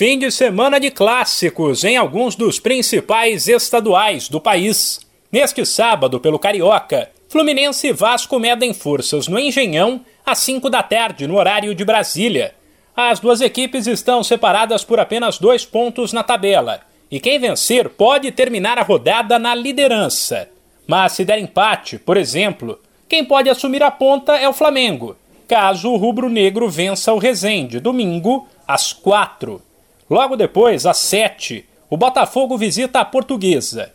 Fim de semana de clássicos em alguns dos principais estaduais do país. Neste sábado, pelo Carioca, Fluminense e Vasco medem forças no Engenhão às 5 da tarde, no horário de Brasília. As duas equipes estão separadas por apenas dois pontos na tabela, e quem vencer pode terminar a rodada na liderança. Mas se der empate, por exemplo, quem pode assumir a ponta é o Flamengo, caso o rubro-negro vença o Resende, domingo, às 4. Logo depois, às 7, o Botafogo visita a Portuguesa.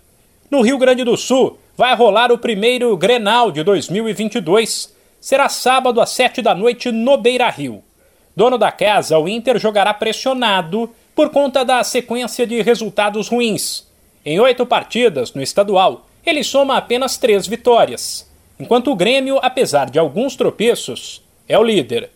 No Rio Grande do Sul, vai rolar o primeiro Grenal de 2022. Será sábado às 7 da noite no Beira Rio. Dono da casa, o Inter jogará pressionado por conta da sequência de resultados ruins. Em oito partidas no estadual, ele soma apenas três vitórias, enquanto o Grêmio, apesar de alguns tropeços, é o líder.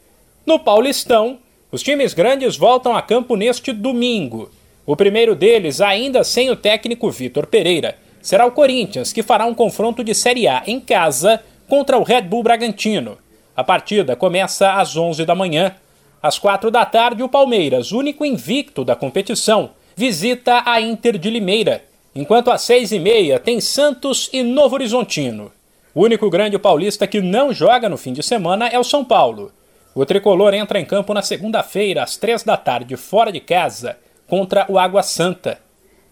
No Paulistão, os times grandes voltam a campo neste domingo. O primeiro deles, ainda sem o técnico Vitor Pereira, será o Corinthians, que fará um confronto de Série A em casa contra o Red Bull Bragantino. A partida começa às 11 da manhã. Às 4 da tarde, o Palmeiras, único invicto da competição, visita a Inter de Limeira, enquanto às 6 e meia tem Santos e Novo Horizontino. O único grande paulista que não joga no fim de semana é o São Paulo. O tricolor entra em campo na segunda-feira, às três da tarde, fora de casa, contra o Água Santa.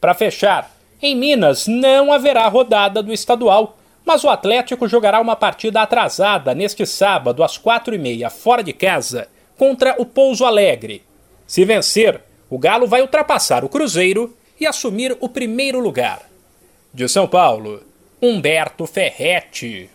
Para fechar, em Minas não haverá rodada do estadual, mas o Atlético jogará uma partida atrasada neste sábado, às quatro e meia, fora de casa, contra o Pouso Alegre. Se vencer, o Galo vai ultrapassar o Cruzeiro e assumir o primeiro lugar. De São Paulo, Humberto Ferretti.